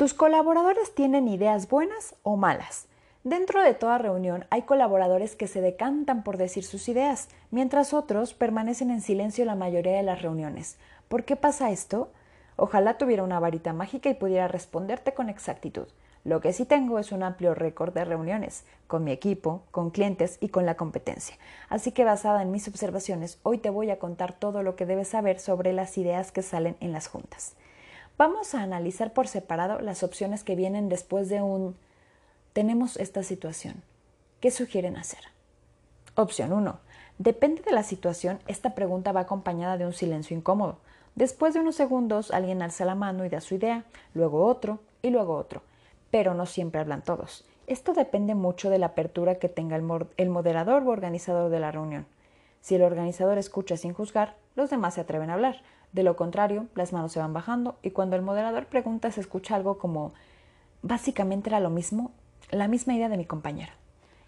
¿Tus colaboradores tienen ideas buenas o malas? Dentro de toda reunión hay colaboradores que se decantan por decir sus ideas, mientras otros permanecen en silencio la mayoría de las reuniones. ¿Por qué pasa esto? Ojalá tuviera una varita mágica y pudiera responderte con exactitud. Lo que sí tengo es un amplio récord de reuniones con mi equipo, con clientes y con la competencia. Así que basada en mis observaciones, hoy te voy a contar todo lo que debes saber sobre las ideas que salen en las juntas. Vamos a analizar por separado las opciones que vienen después de un tenemos esta situación. ¿Qué sugieren hacer? Opción 1. Depende de la situación, esta pregunta va acompañada de un silencio incómodo. Después de unos segundos, alguien alza la mano y da su idea, luego otro y luego otro pero no siempre hablan todos. Esto depende mucho de la apertura que tenga el, moderador o organizador de la reunión. Si el organizador escucha sin juzgar, los demás se atreven a hablar. De lo contrario, las manos se van bajando y cuando el moderador pregunta se escucha algo como básicamente era lo mismo, la misma idea de mi compañera.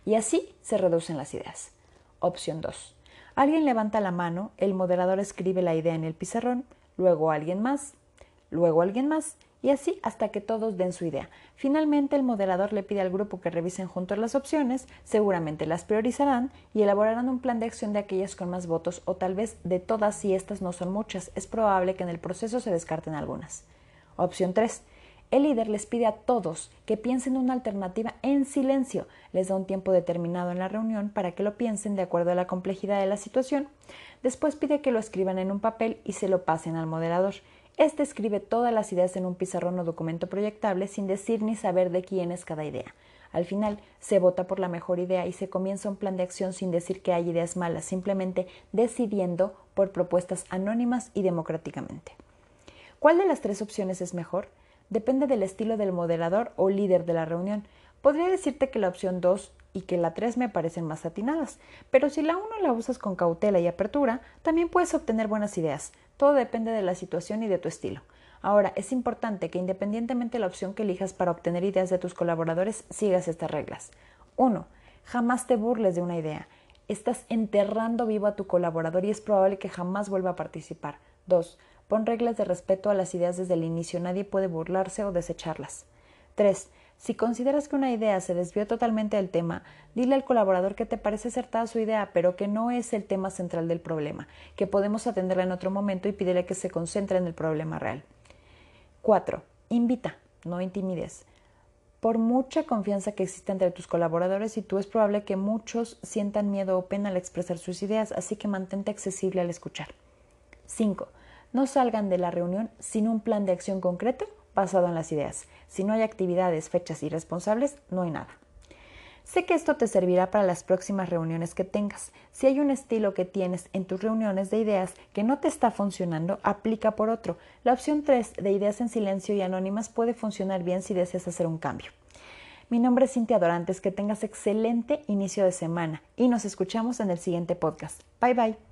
Y así se reducen las ideas. Opción 2. Alguien levanta la mano, el moderador escribe la idea en el pizarrón, luego alguien más, luego alguien más y así hasta que todos den su idea. Finalmente, el moderador le pide al grupo que revisen juntos las opciones, seguramente las priorizarán y elaborarán un plan de acción de aquellas con más votos o tal vez de todas si estas no son muchas. Es probable que en el proceso se descarten algunas. Opción 3. El líder les pide a todos que piensen una alternativa en silencio. Les da un tiempo determinado en la reunión para que lo piensen de acuerdo a la complejidad de la situación. Después pide que lo escriban en un papel y se lo pasen al moderador. Este escribe todas las ideas en un pizarrón o documento proyectable sin decir ni saber de quién es cada idea. Al final se vota por la mejor idea y se comienza un plan de acción sin decir que hay ideas malas, simplemente decidiendo por propuestas anónimas y democráticamente. ¿Cuál de las tres opciones es mejor? Depende del estilo del moderador o líder de la reunión. Podría decirte que la opción 2 y que la 3 me parecen más atinadas, pero si la 1 la usas con cautela y apertura, también puedes obtener buenas ideas. Todo depende de la situación y de tu estilo. Ahora, es importante que independientemente de la opción que elijas para obtener ideas de tus colaboradores, sigas estas reglas. 1. Jamás te burles de una idea. Estás enterrando vivo a tu colaborador y es probable que jamás vuelva a participar. 2. Pon reglas de respeto a las ideas desde el inicio. Nadie puede burlarse o desecharlas. 3. Si consideras que una idea se desvió totalmente del tema, dile al colaborador que te parece acertada su idea, pero que no es el tema central del problema, que podemos atenderla en otro momento y pídele que se concentre en el problema real. 4. Invita, no intimides. Por mucha confianza que exista entre tus colaboradores y tú, es probable que muchos sientan miedo o pena al expresar sus ideas, así que mantente accesible al escuchar. 5. No salgan de la reunión sin un plan de acción concreto basado en las ideas. Si no hay actividades, fechas y responsables, no hay nada. Sé que esto te servirá para las próximas reuniones que tengas. Si hay un estilo que tienes en tus reuniones de ideas que no te está funcionando, aplica por otro. La opción 3 de ideas en silencio y anónimas puede funcionar bien si deseas hacer un cambio. Mi nombre es Cintia Dorantes, que tengas excelente inicio de semana y nos escuchamos en el siguiente podcast. Bye bye.